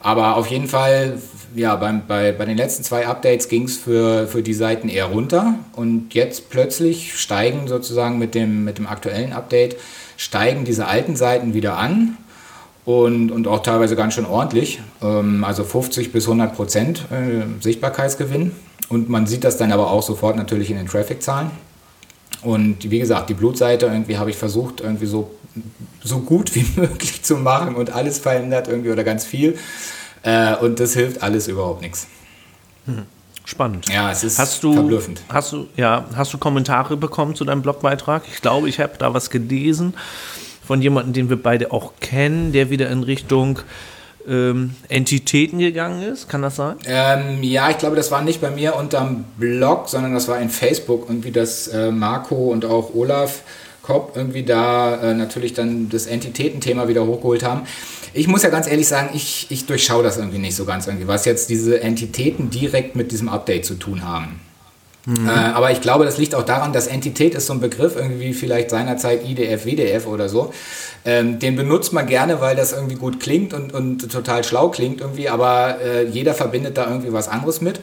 Aber auf jeden Fall, ja, beim, bei, bei den letzten zwei Updates ging es für, für die Seiten eher runter. Und jetzt plötzlich steigen sozusagen mit dem, mit dem aktuellen Update, steigen diese alten Seiten wieder an. Und, und auch teilweise ganz schön ordentlich. Ähm, also 50 bis 100 Prozent äh, Sichtbarkeitsgewinn. Und man sieht das dann aber auch sofort natürlich in den Traffic-Zahlen. Und wie gesagt, die Blutseite irgendwie habe ich versucht, irgendwie so, so gut wie möglich zu machen und alles verändert irgendwie oder ganz viel. Äh, und das hilft alles überhaupt nichts. Hm. Spannend. Ja, es ist hast du, verblüffend. Hast du, ja, hast du Kommentare bekommen zu deinem Blogbeitrag? Ich glaube, ich habe da was gelesen von jemandem, den wir beide auch kennen, der wieder in Richtung ähm, Entitäten gegangen ist. Kann das sein? Ähm, ja, ich glaube, das war nicht bei mir unterm Blog, sondern das war in Facebook und wie das äh, Marco und auch Olaf Kopp irgendwie da äh, natürlich dann das Entitätenthema wieder hochgeholt haben. Ich muss ja ganz ehrlich sagen, ich, ich durchschaue das irgendwie nicht so ganz irgendwie, was jetzt diese Entitäten direkt mit diesem Update zu tun haben. Mhm. Äh, aber ich glaube, das liegt auch daran, dass Entität ist so ein Begriff, irgendwie vielleicht seinerzeit IDF, WDF oder so. Ähm, den benutzt man gerne, weil das irgendwie gut klingt und, und total schlau klingt irgendwie, aber äh, jeder verbindet da irgendwie was anderes mit.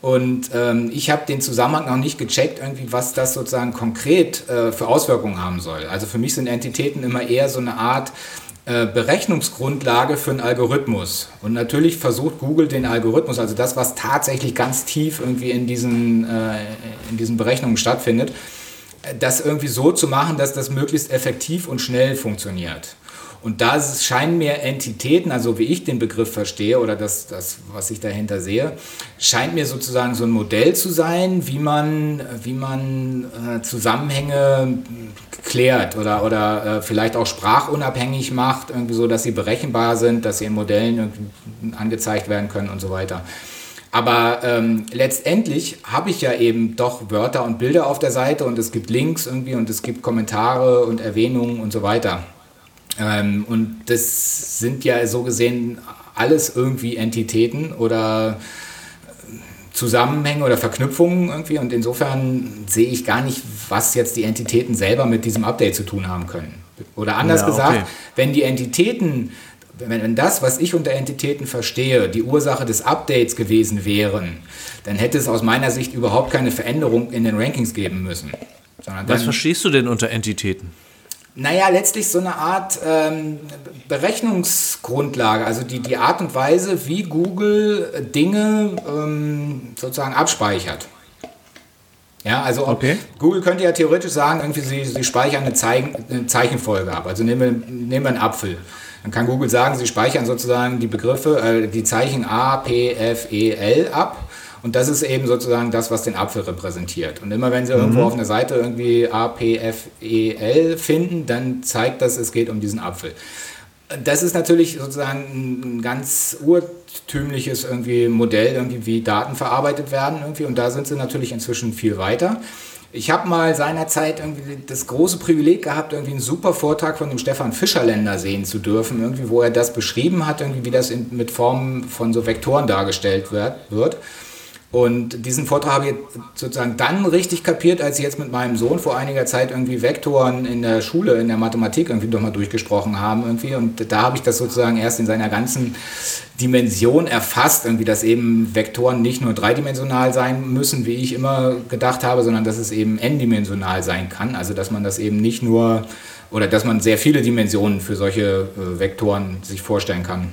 Und ähm, ich habe den Zusammenhang noch nicht gecheckt, irgendwie, was das sozusagen konkret äh, für Auswirkungen haben soll. Also für mich sind Entitäten immer eher so eine Art Berechnungsgrundlage für einen Algorithmus. Und natürlich versucht Google den Algorithmus, also das, was tatsächlich ganz tief irgendwie in diesen, äh, in diesen Berechnungen stattfindet, äh, das irgendwie so zu machen, dass das möglichst effektiv und schnell funktioniert. Und da scheinen mir Entitäten, also wie ich den Begriff verstehe oder das, das, was ich dahinter sehe, scheint mir sozusagen so ein Modell zu sein, wie man, wie man äh, Zusammenhänge klärt oder, oder äh, vielleicht auch sprachunabhängig macht, irgendwie so, dass sie berechenbar sind, dass sie in Modellen angezeigt werden können und so weiter. Aber ähm, letztendlich habe ich ja eben doch Wörter und Bilder auf der Seite und es gibt Links irgendwie und es gibt Kommentare und Erwähnungen und so weiter. Ähm, und das sind ja so gesehen alles irgendwie Entitäten oder äh, Zusammenhänge oder Verknüpfungen irgendwie. Und insofern sehe ich gar nicht, was jetzt die Entitäten selber mit diesem Update zu tun haben können. Oder anders ja, okay. gesagt, wenn die Entitäten, wenn, wenn das, was ich unter Entitäten verstehe, die Ursache des Updates gewesen wären, dann hätte es aus meiner Sicht überhaupt keine Veränderung in den Rankings geben müssen. was verstehst du denn unter Entitäten? Naja, letztlich so eine Art ähm, Berechnungsgrundlage, also die, die Art und Weise, wie Google Dinge ähm, sozusagen abspeichert. Ja, also okay. Google könnte ja theoretisch sagen, irgendwie sie, sie speichern eine, Zeichen, eine Zeichenfolge ab. Also nehmen wir, nehmen wir einen Apfel. Dann kann Google sagen, sie speichern sozusagen die Begriffe, äh, die Zeichen A, P, F, E, L ab und das ist eben sozusagen das, was den Apfel repräsentiert. Und immer wenn Sie mhm. irgendwo auf einer Seite irgendwie A, P, F, E, L finden, dann zeigt das, es geht um diesen Apfel. Das ist natürlich sozusagen ein ganz urtümliches irgendwie Modell, irgendwie wie Daten verarbeitet werden irgendwie. Und da sind sie natürlich inzwischen viel weiter. Ich habe mal seinerzeit irgendwie das große Privileg gehabt, irgendwie einen super Vortrag von dem Stefan Fischerländer sehen zu dürfen, irgendwie, wo er das beschrieben hat, irgendwie, wie das in, mit Formen von so Vektoren dargestellt wird. wird. Und diesen Vortrag habe ich sozusagen dann richtig kapiert, als ich jetzt mit meinem Sohn vor einiger Zeit irgendwie Vektoren in der Schule, in der Mathematik irgendwie nochmal durchgesprochen haben irgendwie. Und da habe ich das sozusagen erst in seiner ganzen Dimension erfasst, irgendwie, dass eben Vektoren nicht nur dreidimensional sein müssen, wie ich immer gedacht habe, sondern dass es eben n-dimensional sein kann. Also dass man das eben nicht nur oder dass man sehr viele Dimensionen für solche äh, Vektoren sich vorstellen kann.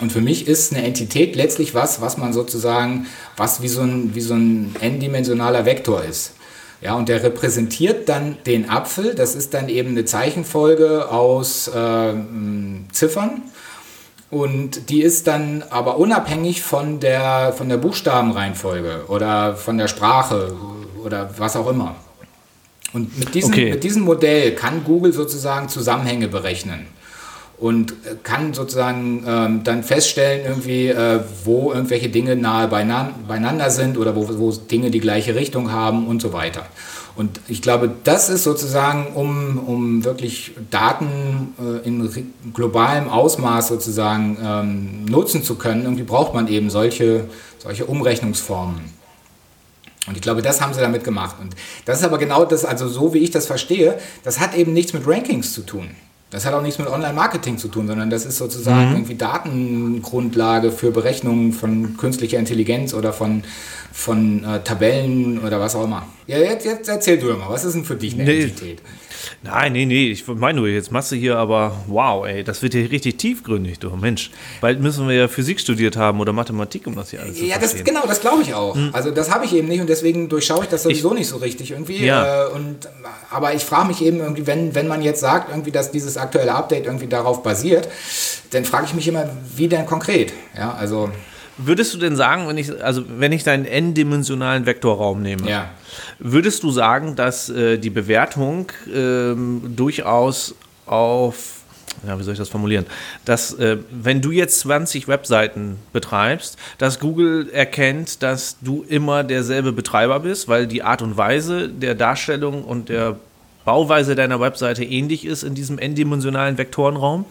Und für mich ist eine Entität letztlich was, was man sozusagen, was wie so ein, wie so ein n-dimensionaler Vektor ist. Ja, und der repräsentiert dann den Apfel. Das ist dann eben eine Zeichenfolge aus äh, Ziffern. Und die ist dann aber unabhängig von der, von der Buchstabenreihenfolge oder von der Sprache oder was auch immer. Und mit diesem, okay. mit diesem Modell kann Google sozusagen Zusammenhänge berechnen und kann sozusagen ähm, dann feststellen, irgendwie, äh, wo irgendwelche Dinge nahe beieinander sind oder wo, wo Dinge die gleiche Richtung haben und so weiter. Und ich glaube, das ist sozusagen, um, um wirklich Daten äh, in globalem Ausmaß sozusagen ähm, nutzen zu können, irgendwie braucht man eben solche, solche Umrechnungsformen. Und ich glaube, das haben sie damit gemacht. Und das ist aber genau das, also so wie ich das verstehe, das hat eben nichts mit Rankings zu tun. Das hat auch nichts mit Online-Marketing zu tun, sondern das ist sozusagen mhm. irgendwie Datengrundlage für Berechnungen von künstlicher Intelligenz oder von, von äh, Tabellen oder was auch immer. Ja, jetzt, jetzt erzähl du mal, was ist denn für dich eine nee. Entität? Nein, nee, nee, ich meine nur, jetzt machst du hier aber, wow, ey, das wird hier richtig tiefgründig, du Mensch. Bald müssen wir ja Physik studiert haben oder Mathematik, um das hier alles zu Ja, das, genau, das glaube ich auch. Mhm. Also das habe ich eben nicht und deswegen durchschaue ich das sowieso ich, nicht so richtig irgendwie. Ja. Äh, und, aber ich frage mich eben irgendwie, wenn, wenn man jetzt sagt, irgendwie, dass dieses aktuelle Update irgendwie darauf basiert, dann frage ich mich immer, wie denn konkret? Ja, also... Würdest du denn sagen, wenn ich, also wenn ich deinen n-dimensionalen Vektorraum nehme, ja. würdest du sagen, dass äh, die Bewertung äh, durchaus auf, ja, wie soll ich das formulieren, dass äh, wenn du jetzt 20 Webseiten betreibst, dass Google erkennt, dass du immer derselbe Betreiber bist, weil die Art und Weise der Darstellung und der Bauweise deiner Webseite ähnlich ist in diesem n-dimensionalen Vektorenraum?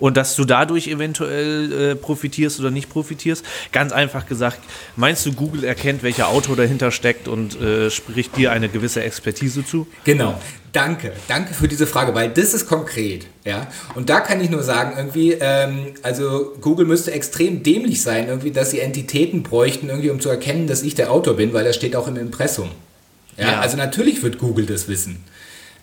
Und dass du dadurch eventuell äh, profitierst oder nicht profitierst. Ganz einfach gesagt, meinst du, Google erkennt, welcher Autor dahinter steckt und äh, spricht dir eine gewisse Expertise zu? Genau. Danke, danke für diese Frage, weil das ist konkret, ja. Und da kann ich nur sagen, irgendwie, ähm, also Google müsste extrem dämlich sein, irgendwie, dass sie Entitäten bräuchten, irgendwie, um zu erkennen, dass ich der Autor bin, weil das steht auch im Impressum. Ja, ja. also natürlich wird Google das wissen.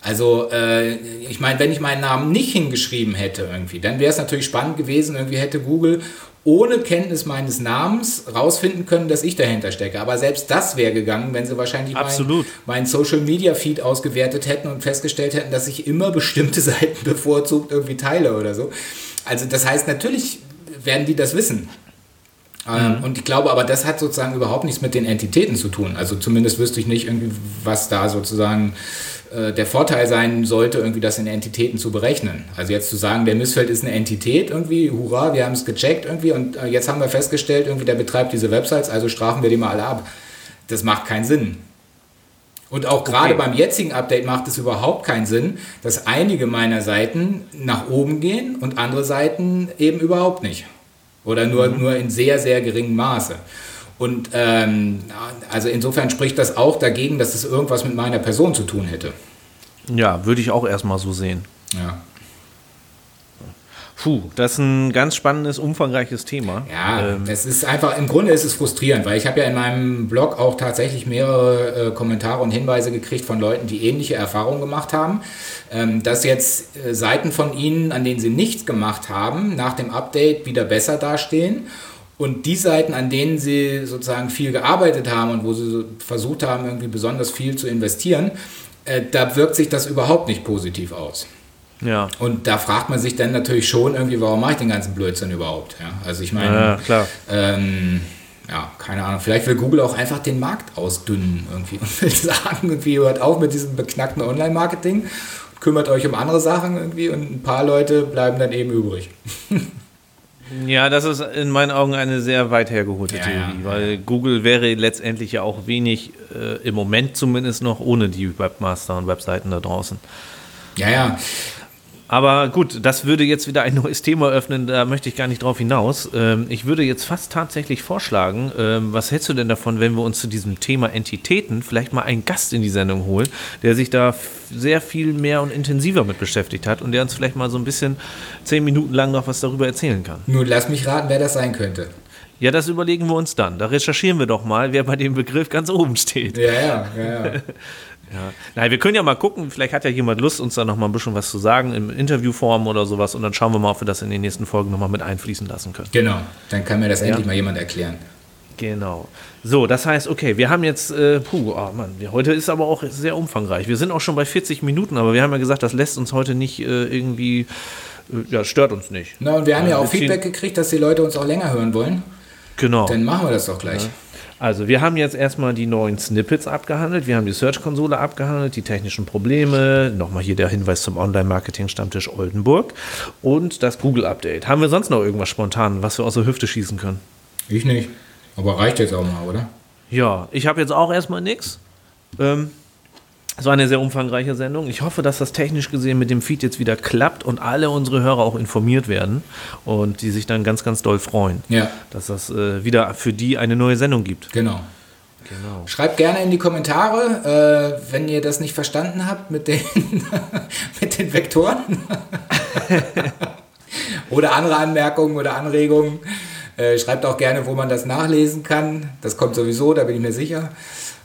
Also, äh, ich meine, wenn ich meinen Namen nicht hingeschrieben hätte irgendwie, dann wäre es natürlich spannend gewesen, irgendwie hätte Google ohne Kenntnis meines Namens rausfinden können, dass ich dahinter stecke. Aber selbst das wäre gegangen, wenn sie wahrscheinlich meinen mein Social Media Feed ausgewertet hätten und festgestellt hätten, dass ich immer bestimmte Seiten bevorzugt irgendwie teile oder so. Also das heißt, natürlich werden die das wissen. Ähm, mhm. Und ich glaube aber, das hat sozusagen überhaupt nichts mit den Entitäten zu tun. Also zumindest wüsste ich nicht irgendwie, was da sozusagen äh, der Vorteil sein sollte, irgendwie das in Entitäten zu berechnen. Also jetzt zu sagen, der Missfeld ist eine Entität irgendwie, hurra, wir haben es gecheckt irgendwie und äh, jetzt haben wir festgestellt, irgendwie der betreibt diese Websites, also strafen wir die mal alle ab. Das macht keinen Sinn. Und auch gerade okay. beim jetzigen Update macht es überhaupt keinen Sinn, dass einige meiner Seiten nach oben gehen und andere Seiten eben überhaupt nicht. Oder nur, mhm. nur in sehr, sehr geringem Maße. Und ähm, also insofern spricht das auch dagegen, dass es das irgendwas mit meiner Person zu tun hätte. Ja, würde ich auch erstmal so sehen. Ja. Puh, das ist ein ganz spannendes, umfangreiches Thema. Ja, ähm, es ist einfach, im Grunde ist es frustrierend, weil ich habe ja in meinem Blog auch tatsächlich mehrere äh, Kommentare und Hinweise gekriegt von Leuten, die ähnliche Erfahrungen gemacht haben, ähm, dass jetzt äh, Seiten von ihnen, an denen sie nichts gemacht haben, nach dem Update wieder besser dastehen und die Seiten, an denen sie sozusagen viel gearbeitet haben und wo sie versucht haben, irgendwie besonders viel zu investieren, äh, da wirkt sich das überhaupt nicht positiv aus. Ja. Und da fragt man sich dann natürlich schon irgendwie, warum mache ich den ganzen Blödsinn überhaupt? Ja, also ich meine, ja. Ähm, ja, keine Ahnung, vielleicht will Google auch einfach den Markt ausdünnen irgendwie und will sagen, irgendwie hört auf mit diesem beknackten Online-Marketing, kümmert euch um andere Sachen irgendwie und ein paar Leute bleiben dann eben übrig. Ja, das ist in meinen Augen eine sehr weit hergeholte ja, Theorie, ja, weil. Google wäre letztendlich ja auch wenig, äh, im Moment zumindest noch, ohne die Webmaster und Webseiten da draußen. Ja, ja. Aber gut, das würde jetzt wieder ein neues Thema öffnen, da möchte ich gar nicht drauf hinaus. Ähm, ich würde jetzt fast tatsächlich vorschlagen, ähm, was hältst du denn davon, wenn wir uns zu diesem Thema Entitäten vielleicht mal einen Gast in die Sendung holen, der sich da sehr viel mehr und intensiver mit beschäftigt hat und der uns vielleicht mal so ein bisschen zehn Minuten lang noch was darüber erzählen kann. Nun lass mich raten, wer das sein könnte. Ja, das überlegen wir uns dann. Da recherchieren wir doch mal, wer bei dem Begriff ganz oben steht. Ja, ja, ja. ja. Ja. Nein, wir können ja mal gucken, vielleicht hat ja jemand Lust, uns da noch mal ein bisschen was zu sagen, im Interviewform oder sowas, und dann schauen wir mal, ob wir das in den nächsten Folgen noch mal mit einfließen lassen können. Genau, dann kann mir das ja. endlich mal jemand erklären. Genau. So, das heißt, okay, wir haben jetzt, äh, puh, oh Mann, heute ist aber auch sehr umfangreich. Wir sind auch schon bei 40 Minuten, aber wir haben ja gesagt, das lässt uns heute nicht äh, irgendwie, äh, ja, stört uns nicht. Na, und wir haben ja, ja auch Feedback gekriegt, dass die Leute uns auch länger hören wollen. Genau. Dann machen wir das doch gleich. Ja. Also wir haben jetzt erstmal die neuen Snippets abgehandelt, wir haben die Search-Konsole abgehandelt, die technischen Probleme, nochmal hier der Hinweis zum Online-Marketing-Stammtisch Oldenburg und das Google-Update. Haben wir sonst noch irgendwas spontan, was wir aus der Hüfte schießen können? Ich nicht, aber reicht jetzt auch mal, oder? Ja, ich habe jetzt auch erstmal nichts. Ähm, es war eine sehr umfangreiche Sendung. Ich hoffe, dass das technisch gesehen mit dem Feed jetzt wieder klappt und alle unsere Hörer auch informiert werden und die sich dann ganz, ganz doll freuen, ja. dass das äh, wieder für die eine neue Sendung gibt. Genau. Genau. Schreibt gerne in die Kommentare, äh, wenn ihr das nicht verstanden habt mit den, mit den Vektoren. oder andere Anmerkungen oder Anregungen. Äh, schreibt auch gerne, wo man das nachlesen kann. Das kommt sowieso, da bin ich mir sicher.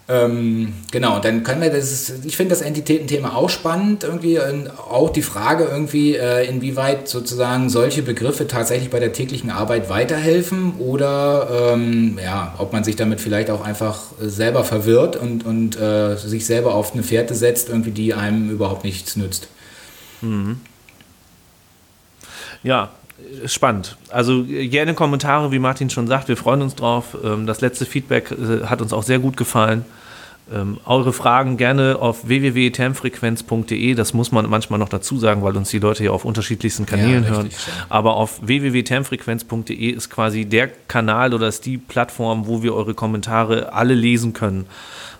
Ähm, genau, dann können wir das, ich finde das Entitätenthema auch spannend, irgendwie, auch die Frage irgendwie, äh, inwieweit sozusagen solche Begriffe tatsächlich bei der täglichen Arbeit weiterhelfen oder ähm, ja, ob man sich damit vielleicht auch einfach selber verwirrt und, und äh, sich selber auf eine Fährte setzt, irgendwie, die einem überhaupt nichts nützt. Mhm. Ja, spannend. Also gerne Kommentare, wie Martin schon sagt, wir freuen uns drauf. Ähm, das letzte Feedback äh, hat uns auch sehr gut gefallen. Ähm, eure Fragen gerne auf www.termfrequenz.de. Das muss man manchmal noch dazu sagen, weil uns die Leute ja auf unterschiedlichsten Kanälen ja, hören. Aber auf www.termfrequenz.de ist quasi der Kanal oder ist die Plattform, wo wir eure Kommentare alle lesen können.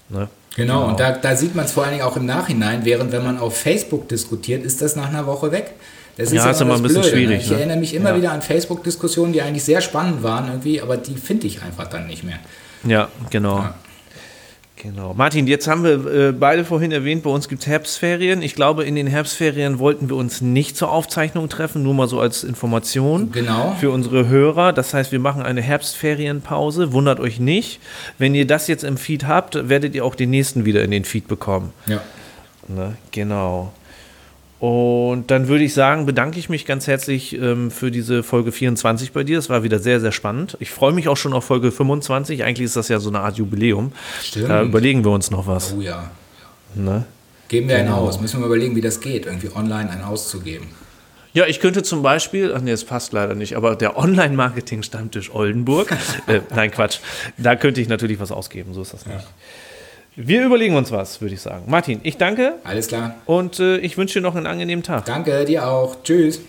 Ne? Genau, genau, und da, da sieht man es vor allen Dingen auch im Nachhinein, während wenn man auf Facebook diskutiert, ist das nach einer Woche weg. Das ist ja, ist immer ein bisschen Blöde, ne? schwierig. Ich ne? erinnere mich immer ja. wieder an Facebook-Diskussionen, die eigentlich sehr spannend waren irgendwie, aber die finde ich einfach dann nicht mehr. Ja, genau. Ja. Genau. Martin, jetzt haben wir äh, beide vorhin erwähnt, bei uns gibt es Herbstferien. Ich glaube, in den Herbstferien wollten wir uns nicht zur Aufzeichnung treffen, nur mal so als Information genau. für unsere Hörer. Das heißt, wir machen eine Herbstferienpause. Wundert euch nicht. Wenn ihr das jetzt im Feed habt, werdet ihr auch den nächsten wieder in den Feed bekommen. Ja. Ne? Genau. Und dann würde ich sagen, bedanke ich mich ganz herzlich ähm, für diese Folge 24 bei dir. Es war wieder sehr, sehr spannend. Ich freue mich auch schon auf Folge 25. Eigentlich ist das ja so eine Art Jubiläum. Stimmt. Da überlegen wir uns noch was. Oh ja. Ne? Geben wir genau. ein Haus. Müssen wir mal überlegen, wie das geht, irgendwie online ein Haus zu geben. Ja, ich könnte zum Beispiel, ach nee, es passt leider nicht, aber der Online-Marketing-Stammtisch Oldenburg, äh, nein, Quatsch, da könnte ich natürlich was ausgeben, so ist das nicht. Ja. Wir überlegen uns was, würde ich sagen. Martin, ich danke. Alles klar. Und äh, ich wünsche dir noch einen angenehmen Tag. Danke, dir auch. Tschüss.